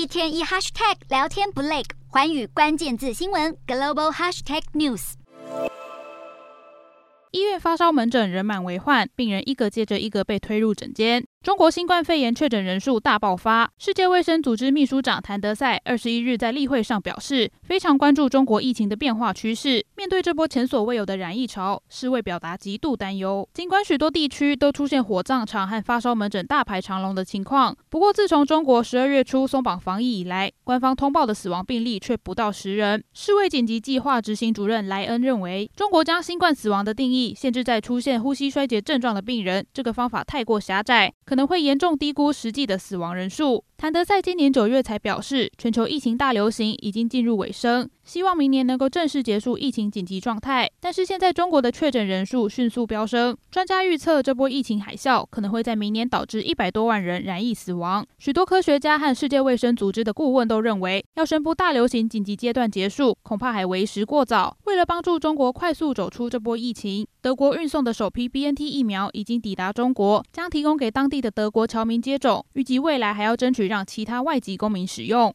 一天一 hashtag 聊天不累，环宇关键字新闻 global hashtag news。医院发烧门诊人满为患，病人一个接着一个被推入诊间。中国新冠肺炎确诊人数大爆发。世界卫生组织秘书长谭德赛二十一日在例会上表示，非常关注中国疫情的变化趋势。面对这波前所未有的染疫潮，世卫表达极度担忧。尽管许多地区都出现火葬场和发烧门诊大排长龙的情况，不过自从中国十二月初松绑防疫以来，官方通报的死亡病例却不到十人。世卫紧急计划执行主任莱恩认为，中国将新冠死亡的定义限制在出现呼吸衰竭症状的病人，这个方法太过狭窄。可能会严重低估实际的死亡人数。谭德赛今年九月才表示，全球疫情大流行已经进入尾声，希望明年能够正式结束疫情紧急状态。但是现在中国的确诊人数迅速飙升，专家预测这波疫情海啸可能会在明年导致一百多万人染疫死亡。许多科学家和世界卫生组织的顾问都认为，要宣布大流行紧急阶段结束，恐怕还为时过早。为了帮助中国快速走出这波疫情，德国运送的首批 BNT 疫苗已经抵达中国，将提供给当地的德国侨民接种。预计未来还要争取让其他外籍公民使用。